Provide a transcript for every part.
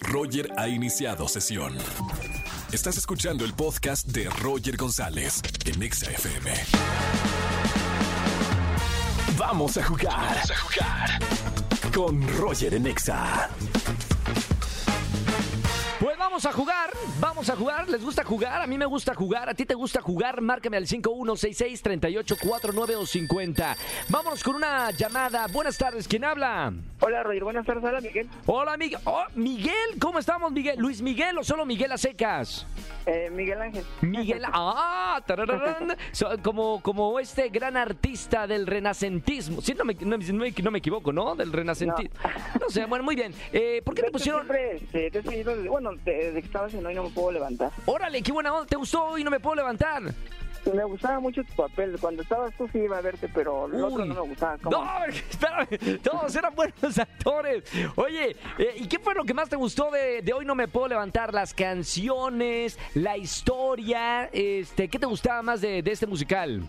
Roger ha iniciado sesión. Estás escuchando el podcast de Roger González en Exa FM. Vamos a jugar. Vamos a jugar. Con Roger en Exa. Vamos a jugar, vamos a jugar. ¿Les gusta jugar? A mí me gusta jugar. ¿A ti te gusta jugar? Márcame al 5166-3849 o 50. Vámonos con una llamada. Buenas tardes, ¿quién habla? Hola, Roger. Buenas tardes. Hola, Miguel. Hola, Miguel. Oh, Miguel, ¿cómo estamos, Miguel? ¿Luis Miguel o solo Miguel a secas? Eh, Miguel Ángel. Miguel, ah, como, como este gran artista del renacentismo. Sí, no me, no, me- no me equivoco, ¿no? Del renacentismo. No. sé, bueno, muy bien. Eh, ¿Por qué te pusieron? Siempre este, te seguido desde- bueno, desde que estabas en hoy no me puedo levantar. Órale, qué buena onda. ¿Te gustó y no me puedo levantar? Me gustaba mucho tu papel. Cuando estabas tú sí iba a verte, pero el otro Uy. no me gustaba. ¿Cómo? No, espérame, todos eran buenos actores. Oye, eh, ¿y qué fue lo que más te gustó de, de Hoy No Me Puedo Levantar? Las canciones, la historia, este, ¿qué te gustaba más de, de este musical?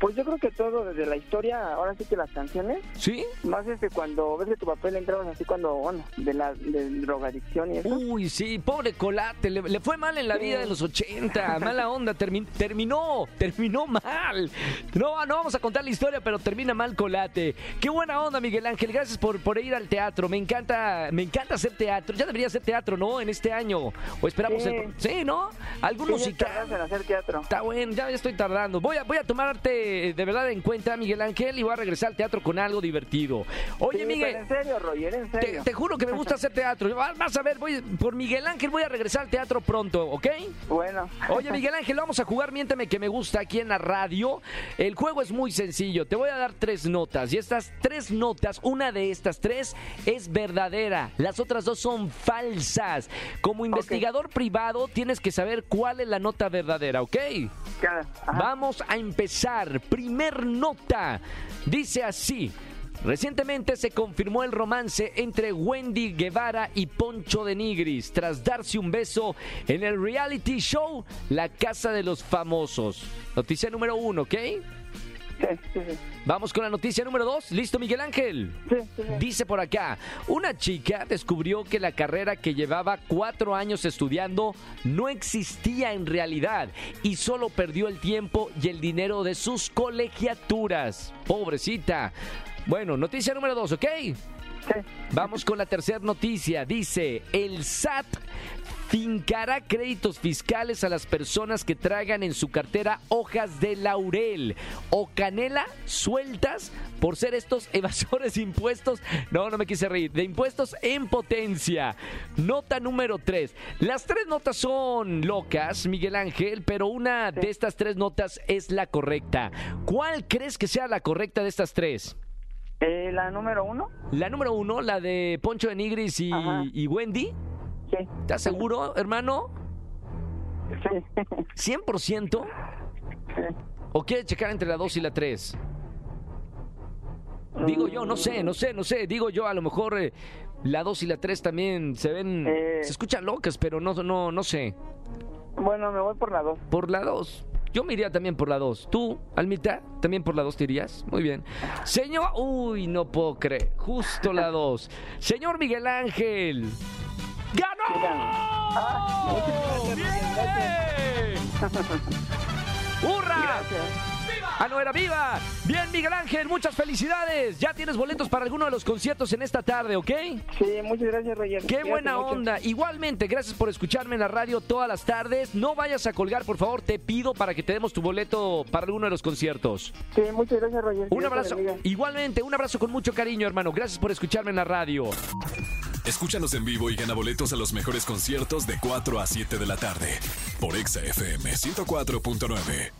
Pues yo creo que todo, desde la historia, ahora sí que las canciones, ¿Sí? más este cuando ves que tu papel entrabas así cuando, bueno, de la de drogadicción y eso. Uy, sí, pobre Colate, le, le fue mal en la Sí. vida de los 80, mala onda, termi- terminó, terminó mal. No, no vamos a contar la historia, pero termina mal Colate. Qué buena onda, Miguel Ángel, gracias por, por ir al teatro, me encanta, me encanta hacer teatro, ya debería hacer teatro, ¿no? En este año, o esperamos Sí. el... Sí, ¿no? Algún Sí, ya musical. en hacer teatro. Está bueno, ya estoy tardando. Voy a, voy a tomarte eh, de verdad en cuenta, Miguel Ángel, y voy a regresar al teatro con algo divertido. Oye, Sí, Miguel, en serio, Roger, en te, serio. te juro que me gusta hacer teatro. Va- Vas a ver, voy, por Miguel Ángel voy a regresar al teatro pronto, ¿ok? Bueno. Oye, Miguel Ángel, vamos a jugar Miénteme que me gusta aquí en la radio. El juego es muy sencillo. Te voy a dar tres notas. Y estas tres notas, una de estas tres es verdadera. Las otras dos son falsas. Como investigador privado, tienes que saber cuál es la nota verdadera, ¿ok? Ajá. Vamos a empezar. Primer nota. Dice así. Recientemente se confirmó el romance entre Wendy Guevara y Poncho de Nigris tras darse un beso en el reality show La Casa de los Famosos. Noticia número uno, ¿ok? Sí, sí, sí. Vamos con la noticia número dos. ¿Listo, Miguel Ángel? Dice por acá, una chica descubrió que la carrera que llevaba cuatro años estudiando no existía en realidad y solo perdió el tiempo y el dinero de sus colegiaturas. Pobrecita. Bueno, noticia número dos, ¿ok? Sí. Vamos con la tercera noticia. Dice, el SAT fincará créditos fiscales a las personas que traigan en su cartera hojas de laurel o canela sueltas por ser estos evasores de impuestos. No, no me quise reír. De impuestos en potencia. Nota número 3. Las tres notas son locas, Miguel Ángel, pero una de estas tres notas es la correcta. ¿Cuál crees que sea la correcta de estas tres? Eh, la número uno. La número uno, la de Poncho de Nigris y, Ajá. y Wendy. Sí. ¿Estás seguro, hermano? Sí. ¿100%? ¿O quieres checar entre la 2 y la 3? Digo yo, no sé, no sé, no sé. Digo yo, a lo mejor eh, la 2 y la 3 también se ven, Eh. se escuchan locas, pero no, no, no sé. Bueno, me voy por la dos. Por la 2. Yo me iría también por la 2. ¿Tú, Almita, también por la 2 te irías? Muy bien. Señor... Uy, no puedo creer. Justo la 2. Señor Miguel Ángel. ¡Ganó! ¡Bien! ¡Hurra! Gracias. ¡Ah, no era viva! Bien, Miguel Ángel, muchas felicidades. Ya tienes boletos para alguno de los conciertos en esta tarde, ¿ok? Sí, muchas gracias, Roger. ¡Qué buena mucho. onda! Igualmente, gracias por escucharme en la radio todas las tardes. No vayas a colgar, por favor, te pido para que te demos tu boleto para alguno de los conciertos. Sí, muchas gracias, Roger. Un abrazo. Igualmente, un abrazo con mucho cariño, hermano. Gracias por escucharme en la radio. Escúchanos en vivo y gana boletos a los mejores conciertos de 4 a 7 de la tarde por Exa FM 104.9.